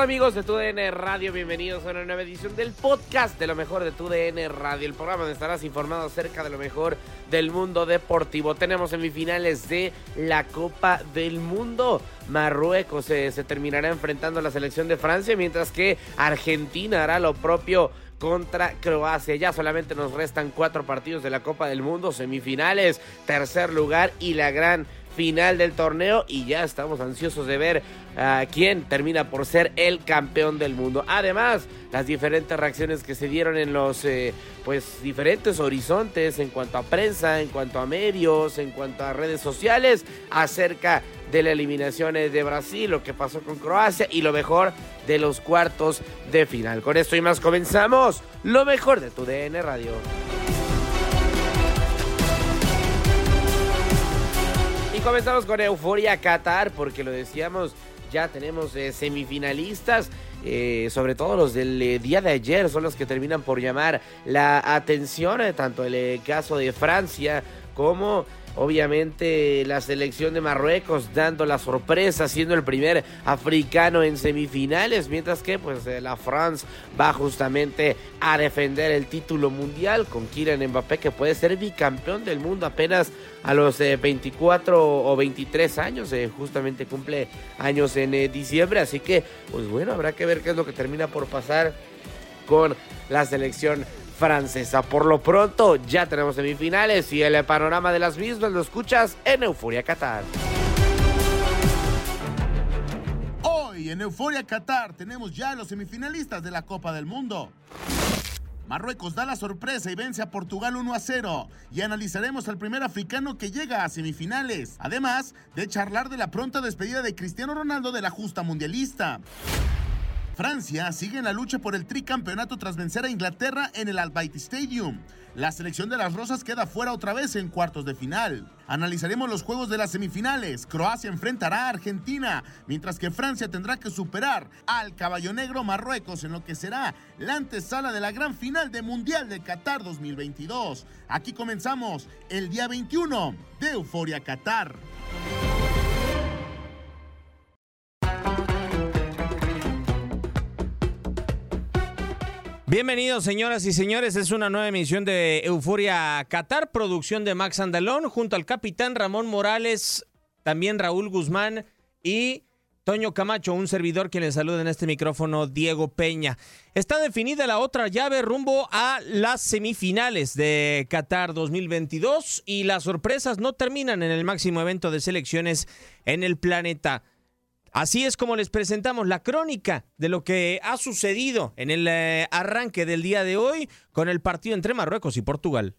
Amigos de TUDN Radio? Bienvenidos a una nueva edición del podcast de lo mejor de TUDN Radio, el programa donde estarás informado acerca de lo mejor del mundo deportivo. Tenemos semifinales de la Copa del Mundo. Marruecos eh, se terminará enfrentando a la selección de Francia, mientras que Argentina hará lo propio contra Croacia. Ya solamente nos restan cuatro partidos de la Copa del Mundo, semifinales, tercer lugar y la gran final del torneo y ya estamos ansiosos de ver a quién termina por ser el campeón del mundo. Además, las diferentes reacciones que se dieron en los eh, pues diferentes horizontes en cuanto a prensa, en cuanto a medios, en cuanto a redes sociales acerca de la eliminación de Brasil, lo que pasó con Croacia y lo mejor de los cuartos de final. Con esto y más comenzamos lo mejor de tu DN Radio. Y comenzamos con Euforia Qatar, porque lo decíamos, ya tenemos eh, semifinalistas. eh, sobre todo los del eh, día de ayer son los que terminan por llamar la atención, tanto el caso de Francia como obviamente la selección de Marruecos dando la sorpresa, siendo el primer africano en semifinales, mientras que pues eh, la France va justamente a defender el título mundial con Kylian Mbappé que puede ser bicampeón del mundo apenas a los eh, 24 o 23 años, eh, justamente cumple años en eh, diciembre, así que pues bueno, habrá que ver qué es lo que termina por pasar con la selección francesa. Por lo pronto, ya tenemos semifinales y el panorama de las mismas lo escuchas en Euforia Qatar. Hoy en Euforia Qatar tenemos ya los semifinalistas de la Copa del Mundo. Marruecos da la sorpresa y vence a Portugal 1 a 0 y analizaremos al primer africano que llega a semifinales, además de charlar de la pronta despedida de Cristiano Ronaldo de la justa mundialista. Francia sigue en la lucha por el tricampeonato tras vencer a Inglaterra en el Al Bayt Stadium. La selección de las Rosas queda fuera otra vez en cuartos de final. Analizaremos los juegos de las semifinales. Croacia enfrentará a Argentina, mientras que Francia tendrá que superar al Caballo Negro Marruecos en lo que será la antesala de la gran final de Mundial de Qatar 2022. Aquí comenzamos el día 21 de Euforia Qatar. Bienvenidos, señoras y señores. Es una nueva emisión de Euforia Qatar, producción de Max Andalón, junto al capitán Ramón Morales. también Raúl Guzmán y Toño Camacho, un servidor que le saluda en este micrófono, Diego Peña. Está definida la otra llave rumbo a las semifinales de Qatar 2022 y las sorpresas no terminan en el máximo evento de selecciones en el planeta. Así es como les presentamos la crónica de lo que ha sucedido en el eh, arranque del día de hoy con el partido entre Marruecos y Portugal.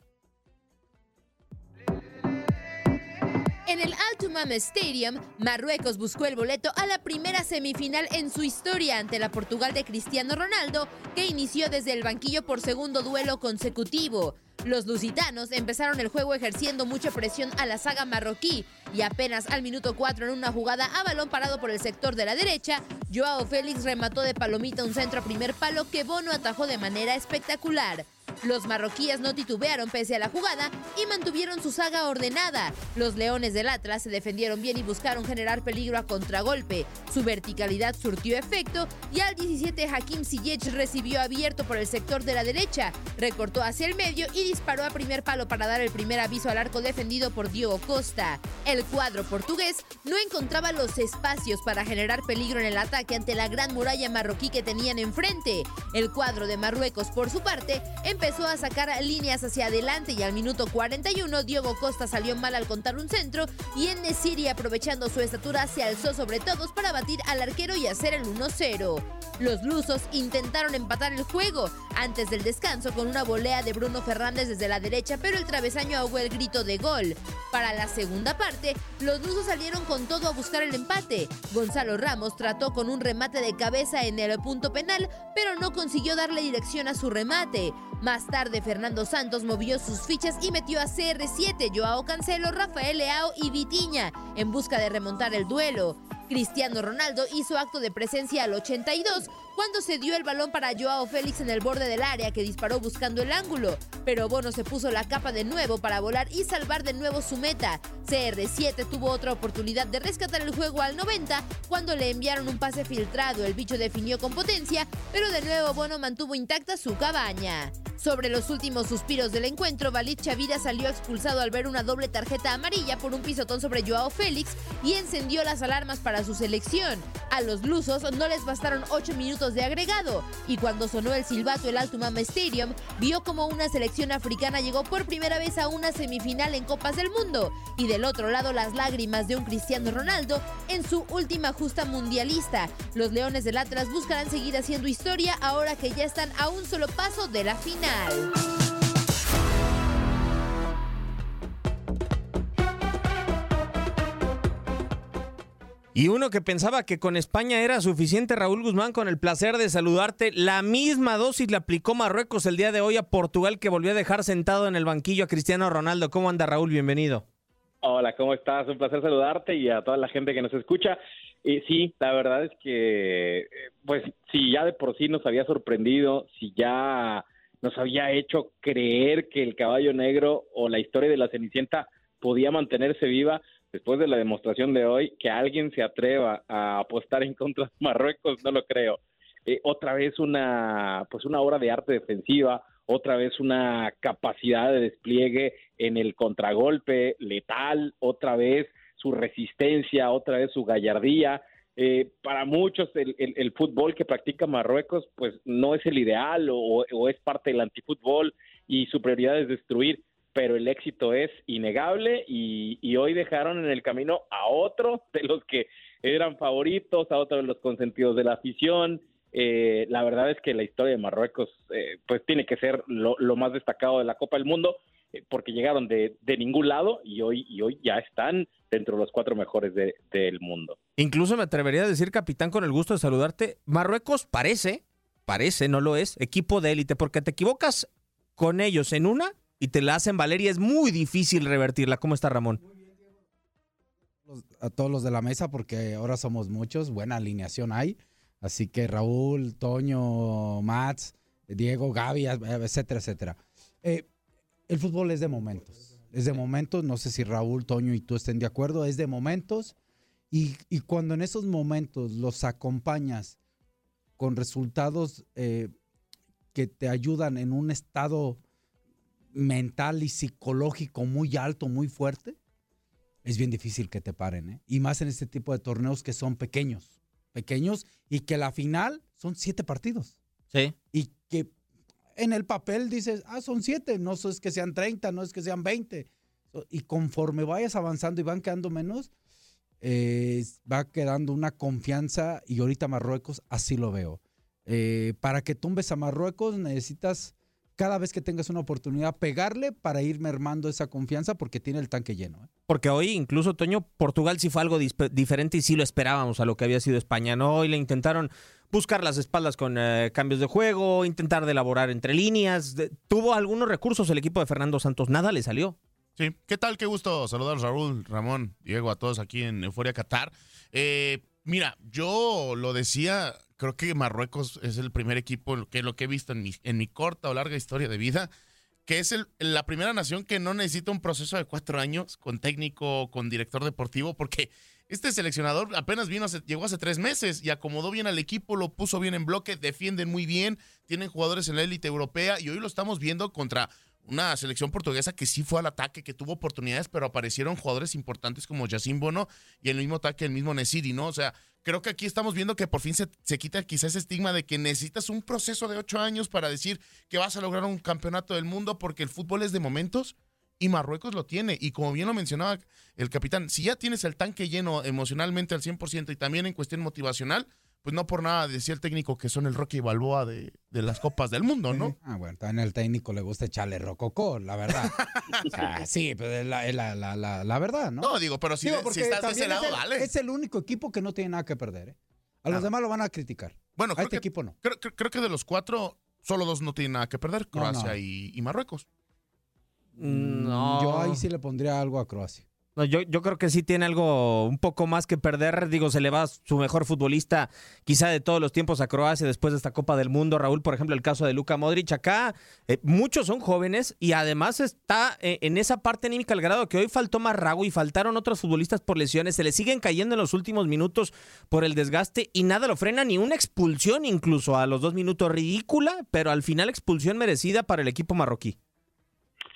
En el Altumam Stadium, Marruecos buscó el boleto a la primera semifinal en su historia ante la Portugal de Cristiano Ronaldo, que inició desde el banquillo por segundo duelo consecutivo. Los lusitanos empezaron el juego ejerciendo mucha presión a la saga marroquí y apenas al minuto 4 en una jugada a balón parado por el sector de la derecha, Joao Félix remató de palomita un centro a primer palo que Bono atajó de manera espectacular. Los marroquíes no titubearon pese a la jugada y mantuvieron su saga ordenada. Los leones del Atlas se defendieron bien y buscaron generar peligro a contragolpe. Su verticalidad surtió efecto y al 17 Hakim Ziyech recibió abierto por el sector de la derecha, recortó hacia el medio y disparó a primer palo para dar el primer aviso al arco defendido por Diogo Costa. El cuadro portugués no encontraba los espacios para generar peligro en el ataque ante la gran muralla marroquí que tenían enfrente. El cuadro de Marruecos, por su parte, empezó a sacar líneas hacia adelante y al minuto 41 Diogo Costa salió mal al contar un centro y en Nesiri aprovechando su estatura se alzó sobre todos para batir al arquero y hacer el 1-0. Los lusos intentaron empatar el juego antes del descanso con una volea de Bruno Fernández desde la derecha, pero el travesaño ahogó el grito de gol. Para la segunda parte, los lusos salieron con todo a buscar el empate. Gonzalo Ramos trató con un remate de cabeza en el punto penal, pero no consiguió darle dirección a su remate. Más tarde, Fernando Santos movió sus fichas y metió a CR7, Joao Cancelo, Rafael Leao y Vitiña en busca de remontar el duelo. Cristiano Ronaldo hizo acto de presencia al 82 cuando se dio el balón para Joao Félix en el borde del área que disparó buscando el ángulo, pero Bono se puso la capa de nuevo para volar y salvar de nuevo su meta. CR7 tuvo otra oportunidad de rescatar el juego al 90 cuando le enviaron un pase filtrado, el bicho definió con potencia, pero de nuevo Bono mantuvo intacta su cabaña. Sobre los últimos suspiros del encuentro, Valid Chavira salió expulsado al ver una doble tarjeta amarilla por un pisotón sobre Joao Félix y encendió las alarmas para su selección. A los lusos no les bastaron 8 minutos de agregado y cuando sonó el silbato el Altumama Stadium, vio como una selección africana llegó por primera vez a una semifinal en Copas del Mundo y del otro lado las lágrimas de un Cristiano Ronaldo en su última justa mundialista. Los Leones del Atlas buscarán seguir haciendo historia ahora que ya están a un solo paso de la final. Y uno que pensaba que con España era suficiente, Raúl Guzmán, con el placer de saludarte. La misma dosis le aplicó Marruecos el día de hoy a Portugal, que volvió a dejar sentado en el banquillo a Cristiano Ronaldo. ¿Cómo anda Raúl? Bienvenido. Hola, ¿cómo estás? Un placer saludarte y a toda la gente que nos escucha. Y sí, la verdad es que, pues, si ya de por sí nos había sorprendido, si ya nos había hecho creer que el caballo negro o la historia de la Cenicienta podía mantenerse viva, después de la demostración de hoy, que alguien se atreva a apostar en contra de Marruecos, no lo creo. Eh, otra vez una, pues una obra de arte defensiva, otra vez una capacidad de despliegue en el contragolpe letal, otra vez su resistencia, otra vez su gallardía. Eh, para muchos el, fútbol que practica Marruecos pues no es el ideal o, es parte del antifútbol y su prioridad es destruir, pero el éxito es innegable y, hoy dejaron en el camino a otro de los que eran favoritos, a otro de los consentidos de la afición. Eh, la verdad es que la historia de Marruecos eh, pues tiene que ser lo, más destacado de la Copa del Mundo porque llegaron de, de, ningún lado y hoy, y hoy ya están dentro de los cuatro mejores del mundo. Incluso me atrevería a decir, capitán, con el gusto de saludarte, Marruecos parece, parece, no lo es, equipo de élite, porque te equivocas con ellos en una y te la hacen valer y es muy difícil revertirla. ¿Cómo está Ramón? A todos los de la mesa, porque ahora somos muchos, buena alineación hay. Así que Raúl, Toño, Mats, Diego, Gaby, etcétera, etcétera. Eh, el fútbol es de momentos es de momentos, no sé si Raúl, Toño y tú estén de acuerdo, es de momentos. Y, cuando en esos momentos los acompañas con resultados eh, que te ayudan en un estado mental y psicológico muy alto, muy fuerte, es bien difícil que te paren, ¿eh? Y más en este tipo de torneos que son pequeños, pequeños y que la final son siete partidos. Sí. Y que en el papel dices, ah, son siete, no es que sean 30, no es que sean 20. Y conforme vayas avanzando y van quedando menos, eh, va quedando una confianza y ahorita Marruecos así lo veo. Eh, para que tumbes a Marruecos necesitas cada vez que tengas una oportunidad pegarle para ir mermando esa confianza porque tiene el tanque lleno. ¿eh? Porque hoy incluso, Toño, Portugal sí fue algo diferente y sí lo esperábamos a lo que había sido España. ¿no? Hoy le intentaron buscar las espaldas con eh, cambios de juego, intentar de elaborar entre líneas. tuvo algunos recursos el equipo de Fernando Santos, nada le salió. Sí, ¿qué tal? Qué gusto saludar Raúl, Ramón, Diego, a todos aquí en Euforia Qatar. Eh, mira, yo lo decía creo que Marruecos es el primer equipo que lo que he visto en mi, en mi corta o larga historia de vida, que es la primera nación que no necesita un proceso de cuatro años con técnico, con director deportivo, porque este seleccionador apenas vino, llegó hace tres meses y acomodó bien al equipo, lo puso bien en bloque, defienden muy bien, tienen jugadores en la élite europea y hoy lo estamos viendo contra una selección portuguesa que sí fue al ataque, que tuvo oportunidades, pero aparecieron jugadores importantes como Yacine Bono y el mismo ataque el mismo Nesiri, ¿no? O sea, creo que aquí estamos viendo que por fin se, se quita quizás ese estigma de que necesitas un proceso de ocho años para decir que vas a lograr un campeonato del mundo porque el fútbol es de momentos y Marruecos lo tiene. Y como bien lo mencionaba el capitán, si ya tienes el tanque lleno emocionalmente al 100% y también en cuestión motivacional, pues no por nada decía el técnico que son el Rocky Balboa de, de las Copas del Mundo, ¿no? Ah, bueno, también el técnico le gusta echarle rococó, la verdad. sí, pero es la, la, la, la, verdad, ¿no? No, digo, pero si, si estás de ese lado, es el, dale. Es el único equipo que no tiene nada que perder, ¿eh? A los demás lo van a criticar. Bueno, a este equipo no. Creo, creo, que de los cuatro, solo dos no tienen nada que perder, Croacia Y, y Marruecos. No. Yo ahí sí le pondría algo a Croacia yo, yo creo que sí tiene algo un poco más que perder. Digo, se le va su mejor futbolista quizá de todos los tiempos a Croacia después de esta Copa del Mundo. Raúl, por ejemplo, el caso de Luka Modric. Acá eh, muchos son jóvenes y además está eh, en esa parte anímica al grado que hoy faltó Marrago y faltaron otros futbolistas por lesiones. Se le siguen cayendo en los últimos minutos por el desgaste y nada lo frena, ni una expulsión incluso a los dos minutos. Ridícula, pero al final expulsión merecida para el equipo marroquí.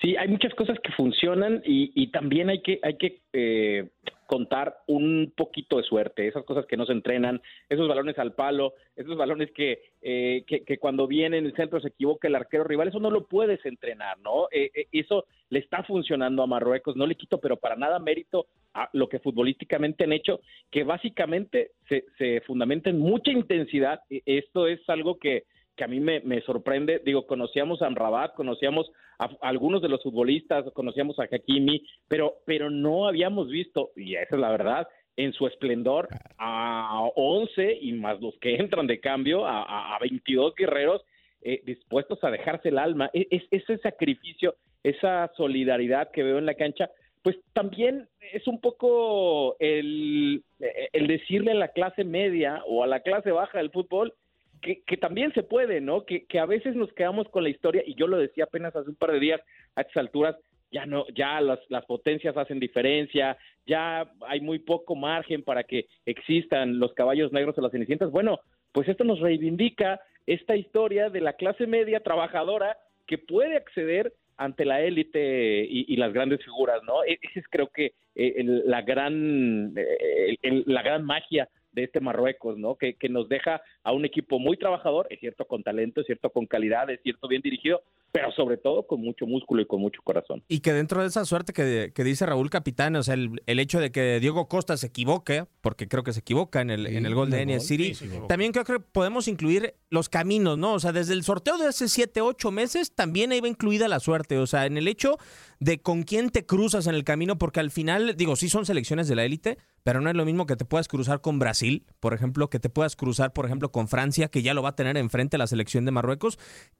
Sí, hay muchas cosas que funcionan y, también hay que, hay que eh, contar un poquito de suerte, esas cosas que no se entrenan, esos balones al palo, esos balones que, eh, que, cuando viene en el centro se equivoca el arquero rival, eso no lo puedes entrenar, ¿no? Eh, eso le está funcionando a Marruecos, no le quito, pero para nada mérito a lo que futbolísticamente han hecho, que básicamente se, se fundamenta en mucha intensidad. Esto es algo que que a mí me, sorprende. Digo, conocíamos a Amrabat, conocíamos a, algunos de los futbolistas, conocíamos a Hakimi, pero, pero no habíamos visto, y esa es la verdad, en su esplendor a 11 y más los que entran de cambio, a, a 22 guerreros eh, dispuestos a dejarse el alma. E, es, ese sacrificio, esa solidaridad que veo en la cancha, pues también es un poco el decirle a la clase media o a la clase baja del fútbol, que, también se puede, ¿no? Que, que a veces nos quedamos con la historia, y yo lo decía apenas hace un par de días, a estas alturas, ya no, ya las, las potencias hacen diferencia, ya hay muy poco margen para que existan los caballos negros o las cenicientas. Bueno, pues esto nos reivindica esta historia de la clase media trabajadora que puede acceder ante la élite y, las grandes figuras, ¿no? E, esa es creo que eh, la gran eh, la gran magia de este Marruecos, ¿no? Que, que nos deja a un equipo muy trabajador, es cierto, con talento, es cierto, con calidad, es cierto, bien dirigido, pero sobre todo con mucho músculo y con mucho corazón. Y que dentro de esa suerte que, que dice Raúl Capitán, o sea, el, el, hecho de que Diego Costa se equivoque, porque creo que se equivoca en el, en el gol de Enies City, también creo que podemos incluir los caminos, ¿no? O sea, desde el sorteo de hace 7, 8 meses también iba incluida la suerte, o sea, en el hecho de con quién te cruzas en el camino, porque al final, digo, sí son selecciones de la élite, pero no es lo mismo que te puedas cruzar con Brasil, por ejemplo, que te puedas cruzar, por ejemplo, con Francia, que ya lo va a tener enfrente la selección de Marruecos,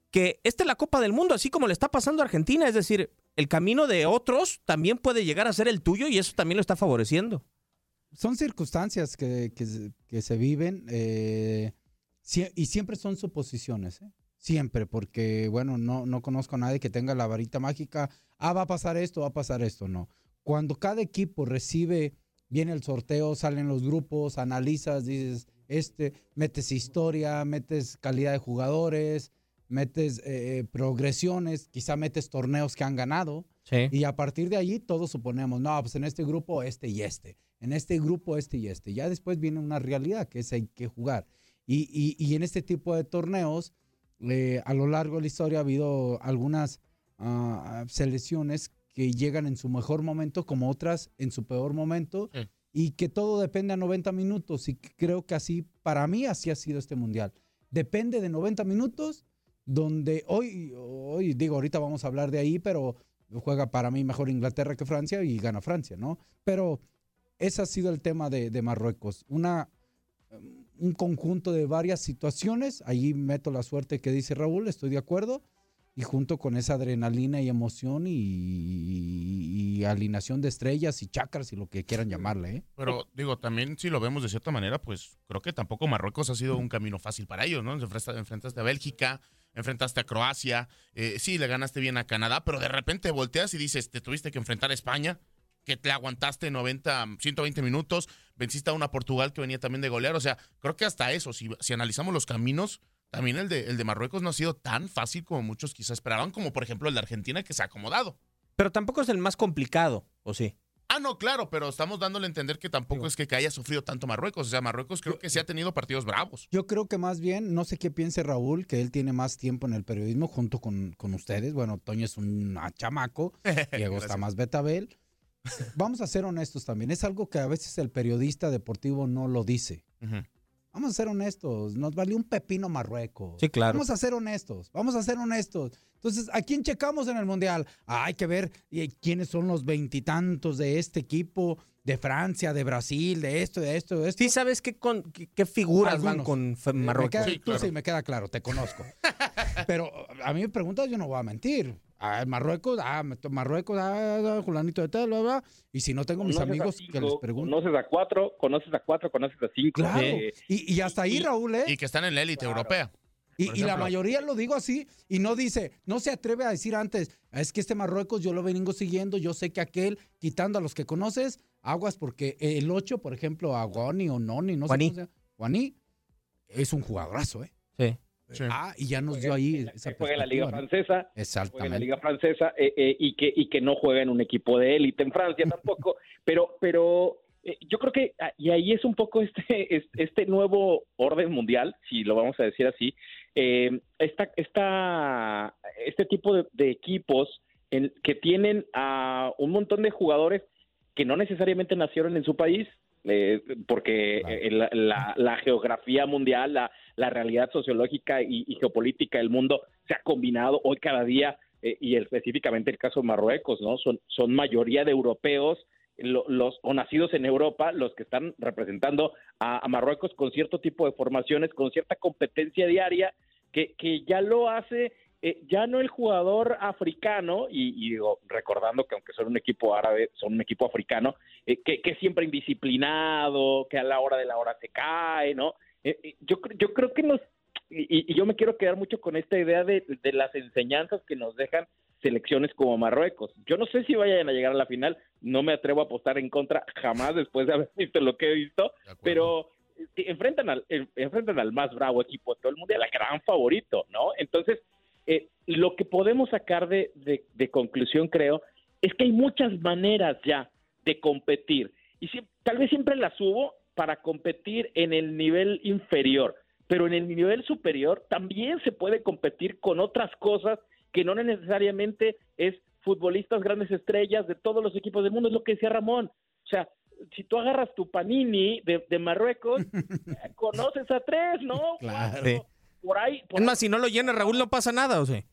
que esta es la Copa del Mundo, así como le está pasando a Argentina, es decir, el camino de otros también puede llegar a ser el tuyo y eso también lo está favoreciendo. Son circunstancias que, que, se viven eh, y siempre son suposiciones, ¿eh? siempre, porque bueno, no, no conozco a nadie que tenga la varita mágica, ah, va a pasar esto, va a pasar esto, no. Cuando cada equipo recibe viene el sorteo, salen los grupos, analizas, dices, este, metes historia, metes calidad de jugadores, metes eh, progresiones, quizá metes torneos que han ganado. Sí. Y a partir de allí todos suponemos, no, pues en este grupo este y este, en este grupo este y este. Ya después viene una realidad que es hay que jugar. Y, y- y en este tipo de torneos, eh, a lo largo de la historia ha habido algunas ah, selecciones que llegan en su mejor momento como otras en su peor momento y que todo depende a 90 minutos y creo que así, para mí así ha sido este mundial. Depende de 90 minutos donde hoy, hoy digo, ahorita vamos a hablar de ahí, pero juega para mí mejor Inglaterra que Francia y gana Francia, ¿no? Pero ese ha sido el tema de, de Marruecos, una, um, un conjunto de varias situaciones, ahí meto la suerte que dice Raúl, estoy de acuerdo, y junto con esa adrenalina y emoción y, y- y alineación de estrellas y chakras y lo que quieran llamarle, ¿eh? Pero digo, también si lo vemos de cierta manera, pues creo que tampoco Marruecos ha sido un camino fácil para ellos, ¿no? Enfrentaste, enfrentaste a Bélgica, enfrentaste a Croacia, eh, sí, le ganaste bien a Canadá, pero de repente volteas y dices, te tuviste que enfrentar a España, que te aguantaste 90, 120 minutos, venciste a una Portugal que venía también de golear, o sea, creo que hasta eso, si, si analizamos los caminos, también el de, el de Marruecos no ha sido tan fácil como muchos quizás esperaban, como por ejemplo el de Argentina que se ha acomodado. Pero tampoco es el más complicado, ¿o sí? Ah, no, claro, pero estamos dándole a entender que tampoco es que, que haya sufrido tanto Marruecos. O sea, Marruecos creo que sí ha tenido partidos bravos. Yo creo que más bien, no sé qué piense Raúl, que él tiene más tiempo en el periodismo junto con, con ustedes. Bueno, Toño es un chamaco, Diego está más betabel. Vamos a ser honestos también. Es algo que a veces el periodista deportivo no lo dice. Vamos a ser honestos. Nos valió un pepino Marruecos. Sí, claro. Vamos a ser honestos. Vamos a ser honestos. Entonces, ¿a quién checamos en el Mundial? Ah, hay que ver eh, quiénes son los veintitantos de este equipo, de Francia, de Brasil, de esto, de esto, de esto. Sí, ¿sabes qué, con, qué, qué figuras van con Eh, Marruecos? tú sí, me queda claro, te conozco. Pero a mí me preguntas, yo no voy a mentir. Ah, Marruecos, ah, me- Marruecos, ah, ah, Julanito de tal, bla, bla. Y si no tengo mis amigos cinco, que les pregunto. Conoces a cuatro, conoces a cuatro, conoces a cinco. Claro. Eh, Y, y hasta ahí, Raúl, ¿eh? Y que están en la élite europea. Y, y la mayoría lo digo así y no dice, no se atreve a decir antes, es que este Marruecos yo lo vengo siguiendo, yo sé que aquel, quitando a los que conoces, aguas porque el 8, por ejemplo, a Guani o Noni, no sé cómo se llama, Guani, es un jugadorazo, ¿eh? Sí. Ah, y ya nos dio ahí esa juega en la Liga. Francesa, juega en la Exactamente. Liga Francesa eh, eh, y que y que no juega en un equipo de élite en Francia tampoco, pero pero eh, yo creo que ah, y ahí es un poco este es- este nuevo orden mundial, si lo vamos a decir así, eh, esta esta este tipo de, de equipos en- que tienen a un montón de jugadores que no necesariamente nacieron en su país, eh, porque eh, la, la- la geografía mundial, la, la realidad sociológica y, y geopolítica del mundo se ha combinado hoy cada día, eh, y específicamente el caso de Marruecos, ¿no? Son, son mayoría de europeos lo- los o nacidos en Europa los que están representando a, a Marruecos con cierto tipo de formaciones, con cierta competencia diaria, que, que ya lo hace eh, ya no el jugador africano, y, y digo, recordando que aunque son un equipo árabe, son un equipo africano, eh, que, que es siempre indisciplinado, que a la hora de la hora se cae, ¿no? Eh, eh, yo, yo creo que nos, y, y yo me quiero quedar mucho con esta idea de, de las enseñanzas que nos dejan selecciones como Marruecos. Yo no sé si vayan a llegar a la final, no me atrevo a apostar en contra jamás después de haber visto lo que he visto, pero eh, enfrentan al, enfrentan al más bravo equipo de todo el mundo, al gran favorito, ¿no? Entonces, eh, lo que podemos sacar de, de- de conclusión, creo, es que hay muchas maneras ya de competir. Y si- tal vez siempre las hubo para competir en el nivel inferior, pero en el nivel superior también se puede competir con otras cosas que no necesariamente es futbolistas grandes estrellas de todos los equipos del mundo, es lo que decía Ramón. O sea, si tú agarras tu panini de, de Marruecos, conoces a tres, ¿no? Claro. Cuatro. Por ahí, por Es más, si no lo llena Raúl, no pasa nada, ¿o sí?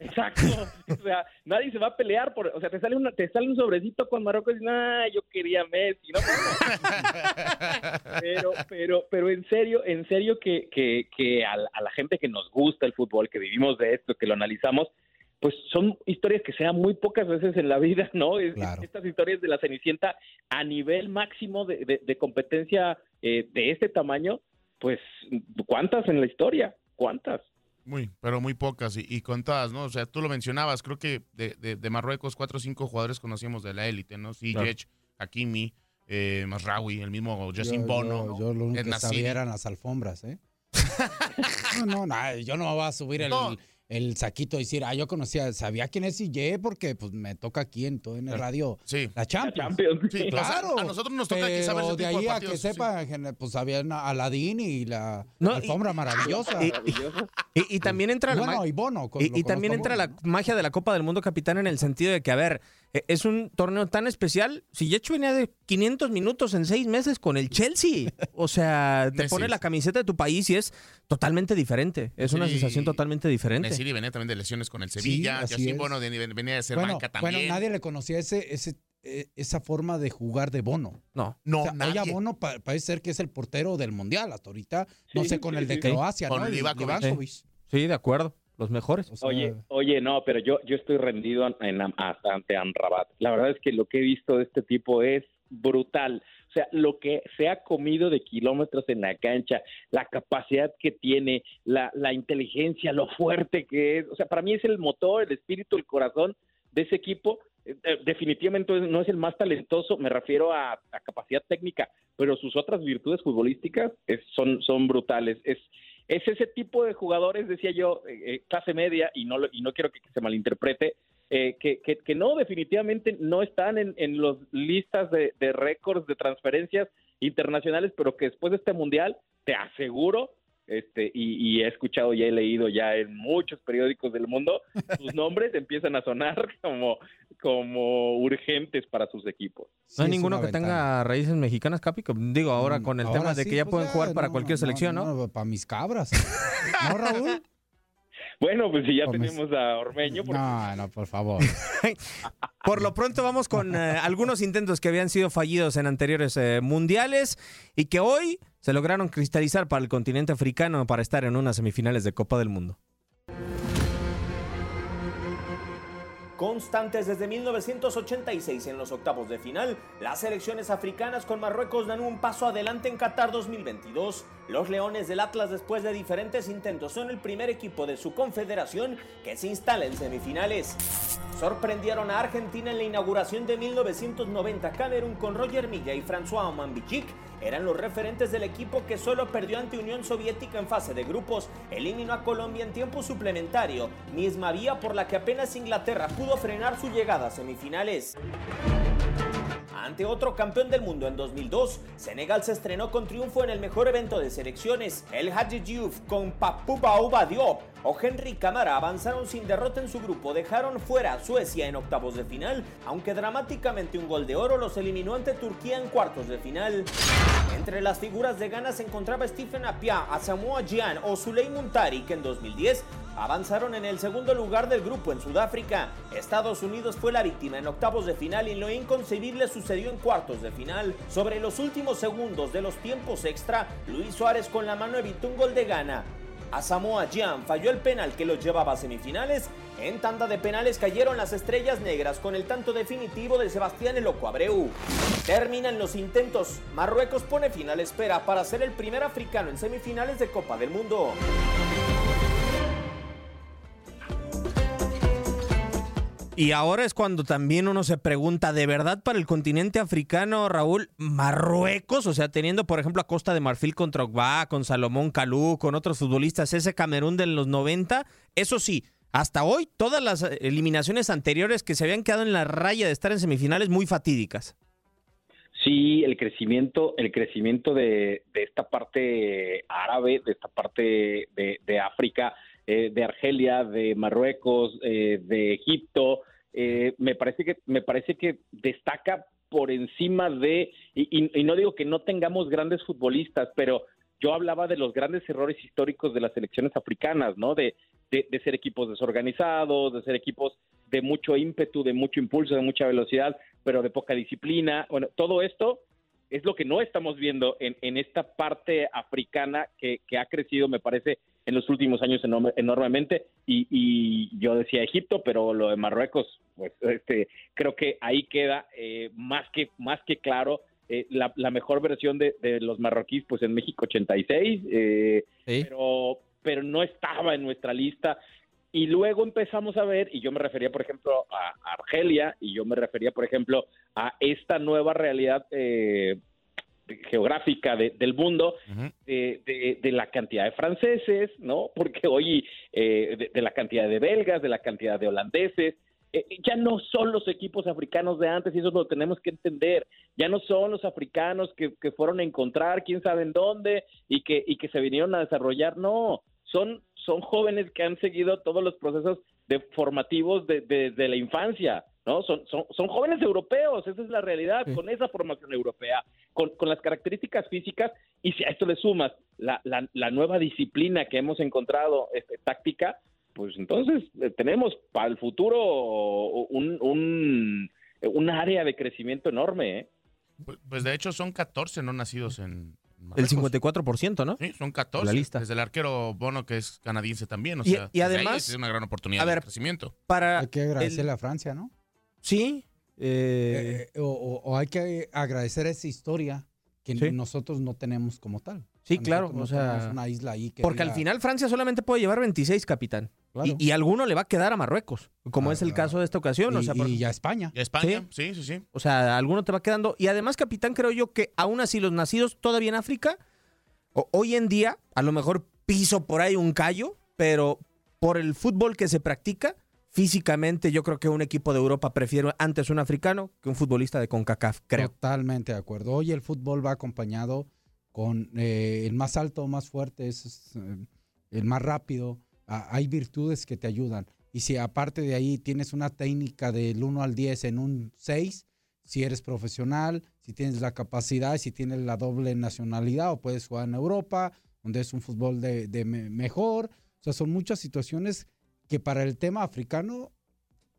Exacto. O sea, nadie se va a pelear por, o sea, te sale una, te sale un sobrecito con Marruecos y nah, yo quería Messi, ¿no? Pero, pero, pero en serio, en serio que, que, que a, la- a la gente que nos gusta el fútbol, que vivimos de esto, que lo analizamos, pues son historias que se dan muy pocas veces en la vida, ¿no? Es- Estas historias de la Cenicienta a nivel máximo de, de- de competencia eh, de este tamaño, pues, ¿cuántas en la historia? ¿Cuántas? Muy, pero muy pocas y, y contadas, ¿no? O sea, tú lo mencionabas, creo que de, de- de Marruecos cuatro o cinco jugadores conocíamos de la élite, ¿no? Ziyech, Hakimi, eh, Masraoui, el mismo Jacin Yo- Bono, yo- yo lo único que sabía eran las alfombras, ¿eh? No, no, no, yo no voy a subir el, No. El saquito y decir, ah, yo conocía, sabía quién es CJ porque pues me toca aquí en todo en el radio Sí. la Champions. Sí, claro. o sea, a nosotros nos toca aquí saber ese de tipo ahí de a que sepa, pues había una Aladín y la No, y- alfombra maravillosa. Y, y- y también entra la Bueno, ma- y Bono. con- y, y también entra Bono. la magia de la Copa del Mundo Capitán en el sentido de que, a ver, es un torneo tan especial. Si Yecho venía de 500 minutos en seis meses con el Chelsea, o sea, te Messi. pone la camiseta de tu país y es totalmente diferente. Es una Sí. sensación totalmente diferente. Nesiri venía también de lesiones con el Sevilla. así Yacine es. Bono de- venía de ser bueno, banca bueno, también. nadie le conocía ese, ese, eh, esa forma de jugar de Bono. No. No, O sea, nadie. A Bono pa- parece ser que es el portero del Mundial hasta ahorita. No Sí, sé, con sí, el de sí. Croacia, Con ¿no? El Livakovic. Livakovic. Sí, de acuerdo. Los mejores. O sea, Oye, oye, no, pero yo, yo estoy rendido en, en- ante Amrabat. La verdad es que lo que he visto de este tipo es brutal. O sea, lo que se ha comido de kilómetros en la cancha, la capacidad que tiene, la, la inteligencia, lo fuerte que es. O sea, para mí es el motor, el espíritu, el corazón de ese equipo. Eh, definitivamente no es el más talentoso, me refiero a, a capacidad técnica, pero sus otras virtudes futbolísticas es- son, son brutales. Es, es ese tipo de jugadores, decía yo, eh, eh, clase media, y no, y no quiero que, se malinterprete, eh, que, que, que no, definitivamente no están en, en las listas de, de récords de transferencias internacionales, pero que después de este mundial, te aseguro, este, y, y he escuchado y he leído ya en muchos periódicos del mundo, sus nombres empiezan a sonar como, como urgentes para sus equipos. sí, No hay ninguno que ventana. tenga raíces mexicanas, Capi. que Digo, ahora con el Ahora tema de que ya pues pueden jugar para no, cualquier no, selección, ¿no? Para mis cabras. ¿No, Raúl? Bueno, pues si ya tenemos a Ormeño, por No, no, por favor. Por lo pronto vamos con eh, algunos intentos que habían sido fallidos en anteriores eh, mundiales y que hoy se lograron cristalizar para el continente africano para estar en unas semifinales de Copa del Mundo. Constantes desde 1986 en los octavos de final, las selecciones africanas con Marruecos dan un paso adelante en Qatar 2022. Los Leones del Atlas después de diferentes intentos son el primer equipo de su confederación que se instala en semifinales. Sorprendieron a Argentina en la inauguración de 1990 Camerún con Roger Milla y François Mambichik eran los referentes del equipo que solo perdió ante Unión Soviética en fase de grupos, eliminó a Colombia en tiempo suplementario, misma vía por la que apenas Inglaterra pudo frenar su llegada a semifinales. Ante otro campeón del mundo en 2002, Senegal se estrenó con triunfo en el mejor evento de selecciones. El Hadji Diouf con Papou Bouba Diop o Henry Camara avanzaron sin derrota en su grupo, dejaron fuera a Suecia en octavos de final, aunque dramáticamente un gol de oro los eliminó ante Turquía en cuartos de final. Entre las figuras de Ghana se encontraba Stephen Apia, Asamoah Gyan o Suley Muntari, que en 2010 avanzaron en el segundo lugar del grupo en Sudáfrica. Estados Unidos fue la víctima en octavos de final y lo inconcebible sucedió en cuartos de final. Sobre los últimos segundos de los tiempos extra, Luis Suárez con la mano evitó un gol de Ghana. Asamoah Gyan falló el penal que los llevaba a semifinales. En tanda de penales cayeron las estrellas negras con el tanto definitivo de Sebastián El Loco Abreu. Terminan los intentos. Marruecos pone fin a la espera para ser el primer africano en semifinales de Copa del Mundo. Y ahora es cuando también uno se pregunta, ¿de verdad para el continente africano, Raúl, Marruecos? O sea, teniendo, por ejemplo, a Costa de Marfil con Drogba, con Salomón Kalou, con otros futbolistas, ese Camerún de los 90, eso sí, hasta hoy todas las eliminaciones anteriores que se habían quedado en la raya de estar en semifinales muy fatídicas. Sí, el crecimiento, el crecimiento de, de esta parte árabe, de esta parte de África, eh, de Argelia, de Marruecos, eh, de Egipto, eh, me parece que me parece que destaca por encima de y, y- y no digo que no tengamos grandes futbolistas, pero yo hablaba de los grandes errores históricos de las selecciones africanas, ¿no? De, de, de ser equipos desorganizados, de ser equipos de mucho ímpetu, de mucho impulso, de mucha velocidad, pero de poca disciplina. Bueno, todo esto es lo que no estamos viendo en, en esta parte africana que, que ha crecido, me parece, en los últimos años enorme- enormemente. Y, y yo decía Egipto, pero lo de Marruecos, pues este, creo que ahí queda eh, más que más que claro eh, la, la mejor versión de, de los marroquíes, pues en México 86, eh, pero pero no estaba en nuestra lista. Y luego empezamos a ver, y yo me refería, por ejemplo, a Argelia, y yo me refería, por ejemplo, a esta nueva realidad eh, geográfica del mundo, de, la cantidad de franceses, ¿no? Porque hoy, de, la cantidad de belgas, de la cantidad de holandeses, ya no son los equipos africanos de antes y eso lo tenemos que entender. Ya no son los africanos que, fueron a encontrar quién sabe en dónde y que, y que se vinieron a desarrollar. No, son, son jóvenes que han seguido todos los procesos de formativos de, la infancia. ¿No? Son, son, son, jóvenes europeos, esa es la realidad, con esa formación europea, con, con, las características físicas, y si a esto le sumas la, la, la nueva disciplina que hemos encontrado este, táctica, pues entonces eh, tenemos para el futuro un, un, un área de crecimiento enorme. ¿eh? Pues, pues de hecho son 14 no nacidos en, el 54%, ¿no? Sí, son 14. La lista. Desde el arquero Bono, que es canadiense también. O sea, y, además. Es una gran oportunidad de crecimiento. Para hay que agradecerle a Francia, ¿no? Sí. Eh, eh, o, hay que agradecer esa historia que nosotros no tenemos como tal. Sí, claro. o sea, una isla ahí porque al final Francia solamente puede llevar 26, capitán. Y, alguno le va a quedar a Marruecos, como es el caso de esta ocasión. Y, o sea, ya España. Y España, ¿Sí? sí, sí, O sea, alguno te va quedando. Y además, capitán, creo yo que aún así los nacidos todavía en África, hoy en día, a lo mejor piso por ahí un callo, pero por el fútbol que se practica, físicamente yo creo que un equipo de Europa prefiere antes un africano que un futbolista de CONCACAF, creo. Totalmente de acuerdo. Hoy el fútbol va acompañado con eh, el más alto, más fuerte, es, eh, el más rápido. Ah, hay virtudes que te ayudan. Y si aparte de ahí tienes una técnica del 1 al 10 en un 6, si eres profesional, si tienes la capacidad, si tienes la doble nacionalidad o puedes jugar en Europa, donde es un fútbol de, de mejor. O sea, son muchas situaciones que para el tema africano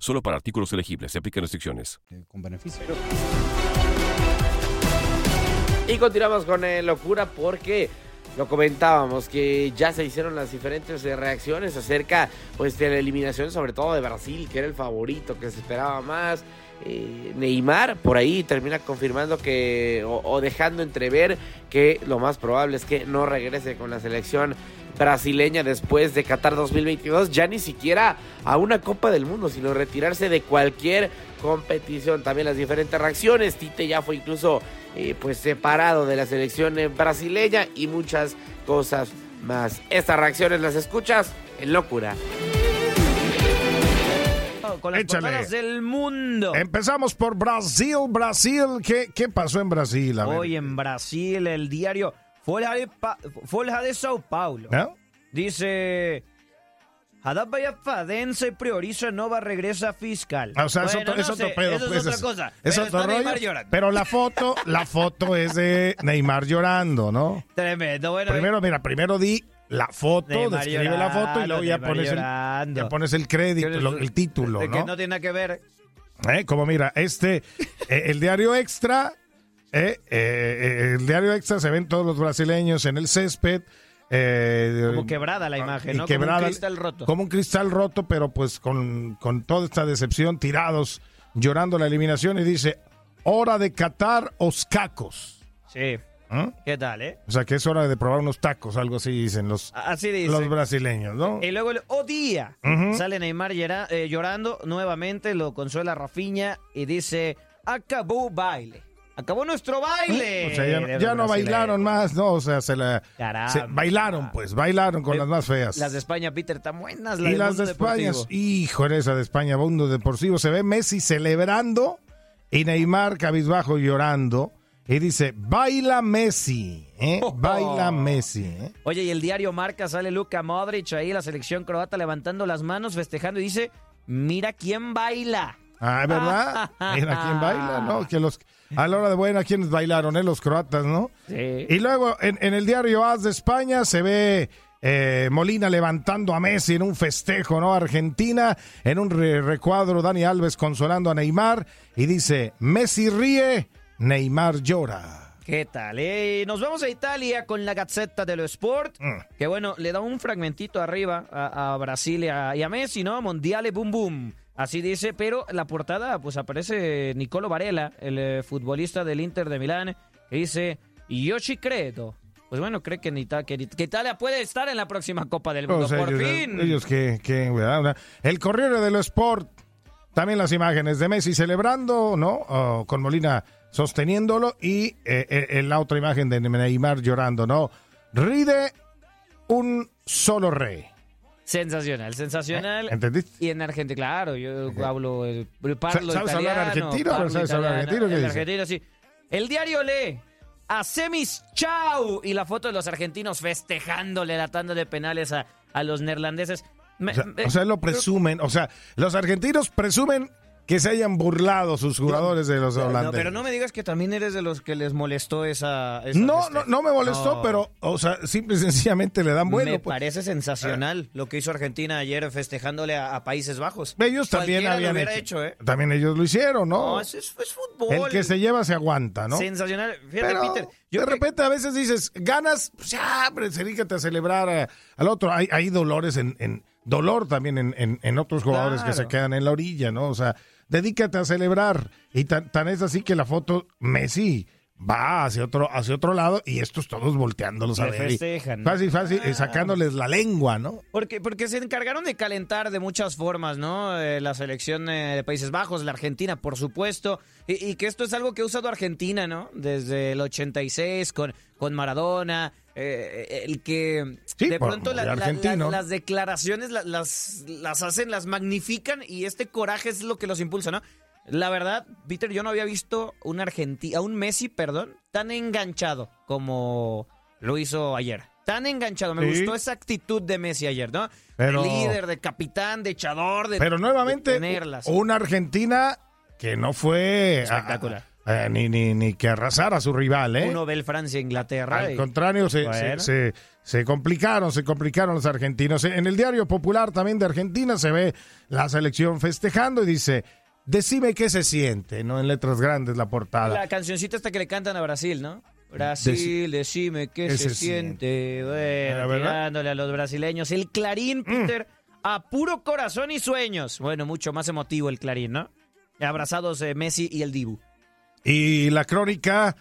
Solo para artículos elegibles. Se aplican restricciones. Eh, con beneficio. Y continuamos con eh, locura porque lo comentábamos que ya se hicieron las diferentes eh, reacciones acerca pues de la eliminación sobre todo de Brasil que era el favorito que se esperaba más Neymar por ahí termina confirmando que o, dejando entrever que lo más probable es que no regrese con la selección brasileña después de Qatar 2022, ya ni siquiera a una Copa del Mundo, sino retirarse de cualquier competición. También las diferentes reacciones, Tite ya fue incluso eh, pues separado de la selección eh, brasileña y muchas cosas más. Estas reacciones las escuchas en locura con las del mundo. Empezamos por Brasil, Brasil. ¿Qué, qué pasó en Brasil? Hoy en Brasil el diario Folha de, Folha de Sao Paulo dice... Haddad Fadense prioriza nueva regresa fiscal. Ah, o sea, eso, es otro pedo. Eso es pues, otra cosa. pero la foto, la foto es de Neymar llorando, ¿no? Tremendo. Bueno, primero, mira, primero di la foto, describe la foto y luego ya pones, el, ya pones, el, crédito, el, título, ¿no? Que no tiene nada que ver. ¿Eh? Como mira, este, eh, el diario extra, eh, eh, el diario extra se ven todos los brasileños en el césped, eh, como quebrada la imagen, ¿no? como un cristal roto. Como un cristal roto, pero pues con, con toda esta decepción, tirados, llorando la eliminación y dice, hora de catar os cacos. Sí. ¿Ah? ¿Qué tal, eh? O sea, que es hora de probar unos tacos, algo así dicen los, así los brasileños, ¿no? Y luego el oh día, sale Neymar eh, llorando nuevamente, lo consuela Rafiña y dice, acabó baile. Acabó nuestro baile. O sea, ya, no bailaron más, ¿no? O sea, se la. bailaron, pues, bailaron con las más feas. Las de España, Peter, tan buenas. y las de España, hijo, esa de España, mundo deportivo. Se ve Messi celebrando y Neymar cabizbajo llorando. Y dice, baila Messi, ¿eh? Baila Messi. ¿eh? Oye, y el diario Marca sale Luka Modric ahí, la selección croata levantando las manos, festejando y dice, mira quién baila. Ah, ¿verdad? mira quién baila, ¿no? Que los a la hora de buena, ¿quiénes bailaron, eh? Los croatas, ¿no? Sí. Y luego en, el diario AS de España se ve eh, Molina levantando a Messi en un festejo, ¿no? Argentina, en un recuadro, Dani Alves consolando a Neymar y dice, Messi ríe, Neymar llora. ¿Qué tal? Eh? Nos vamos a Italia con la Gazzetta dello Sport, Mm. que bueno, le da un fragmentito arriba a, a Brasil y a, y a Messi, ¿no? Mondiale boom boom. Así dice, pero la portada pues aparece Nicolo Varela, el eh, futbolista del Inter de Milán, que dice, yo ci credo. Pues bueno, cree que, en Ita- que, que Italia puede estar en la próxima Copa del Mundo, Pues por ellos, fin. ellos que, el Corriere dello Sport, también las imágenes de Messi celebrando, ¿no? Oh, con Molina sosteniéndolo y eh, eh, la otra imagen de Neymar llorando, ¿no? Ride un solo rey. Sensacional, sensacional. ¿Eh? ¿Entendiste? Y en Argentina, claro, yo hablo, eh, parlo ¿Sabes hablar italiano, argentino? parlo ¿Sabes hablar italiano. argentino? ¿Qué En dice? argentino, sí. El diario lee, Hacemos chau. Y la foto de los argentinos festejándole la tanda de penales a, a los neerlandeses. Me- O sea, me- o sea, lo presumen. O sea, los argentinos presumen que se hayan burlado sus jugadores de los No, holandeses. pero no me digas que también eres de los que les molestó esa... esa No, no, no me molestó, No. pero, o sea, simple y sencillamente le dan vuelo. me pues. parece sensacional lo que hizo Argentina ayer festejándole a, a Países Bajos. Ellos también Cualquiera habían hecho. ¿eh? También ellos lo hicieron, ¿no? No, es, es- es fútbol. El que se lleva se aguanta, ¿no? Sensacional. Fíjate, Pero Peter. de repente a veces dices, ganas, pues ya, dedícate a celebrar al otro. Hay, hay dolores en, en- dolor también en, en- en otros jugadores que se quedan en la orilla, ¿no? O sea, dedícate a celebrar. Y tan, tan es así que la foto, Messi va hacia otro, hacia otro lado y estos todos volteándolos a ver. festejan, ¿no? Fácil, fácil, Ah. sacándoles la lengua, ¿no? Porque, porque se encargaron de calentar de muchas formas, ¿no? Eh, la selección eh, de Países Bajos, la Argentina, por supuesto. Y, y que esto es algo que ha usado Argentina, ¿no? Desde el 86 con, con Maradona. Eh, el que de pronto la- el la- la- argentino. las declaraciones la- las, las hacen, las magnifican y este coraje es lo que los impulsa, ¿no? La verdad, Peter, yo no había visto un Argenti- a un Messi, perdón, tan enganchado como lo hizo ayer. Tan enganchado. Me Sí. gustó esa actitud de Messi ayer, ¿no? Pero- de líder, de capitán, de echador, de Pero nuevamente, de tenerlas. una Argentina que no fue Espectacular. a- ni, ni, ni que arrasara a su rival, ¿eh? Uno ve el Francia, Inglaterra. Al y- contrario, se, Bueno. se, se- se complicaron, se complicaron los argentinos. En el diario popular también de Argentina se ve la selección festejando y dice, decime qué se siente, ¿no? En letras grandes la portada. La cancioncita esta que le cantan a Brasil, ¿no? Brasil, decime qué ¿Qué se, se siente. Bueno, tirándole a los brasileños. El Clarín, Peter, a puro corazón y sueños. Bueno, mucho más emotivo el Clarín, ¿no? Abrazados eh, Messi y el Dibu. Y la crónica,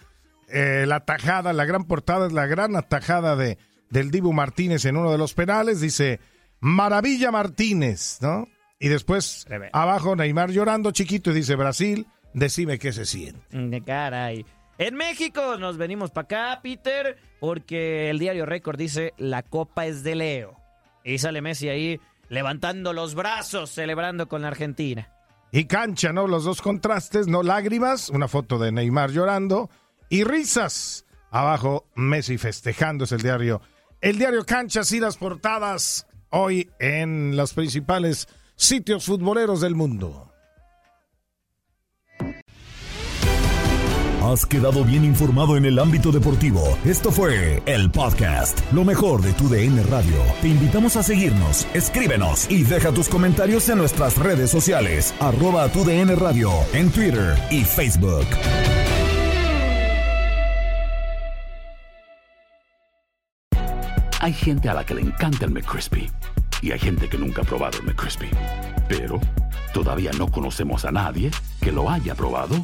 eh, la tajada, la gran portada es la gran atajada de, del Dibu Martínez en uno de los penales. Dice, Maravilla Martínez, ¿no? Y después, abajo Neymar llorando chiquito y dice, Brasil, decime qué se siente. De caray. En México nos venimos para acá, Peter, porque el diario Récord dice la copa es de Leo. Y sale Messi ahí levantando los brazos, celebrando con la Argentina. Y cancha, ¿no? Los dos contrastes, ¿no? Lágrimas, una foto de Neymar llorando y risas. Abajo, Messi festejando, es el diario. El diario Canchas y las portadas hoy en los principales sitios futboleros del mundo. Has quedado bien informado en el ámbito deportivo. Esto fue el podcast, lo mejor de tu DN Radio. Te invitamos a seguirnos, escríbenos y deja tus comentarios en nuestras redes sociales, arroba tu DN Radio, en Twitter y Facebook. Hay gente a la que le encanta el McCrispy y hay gente que nunca ha probado el McCrispy. Pero todavía no conocemos a nadie que lo haya probado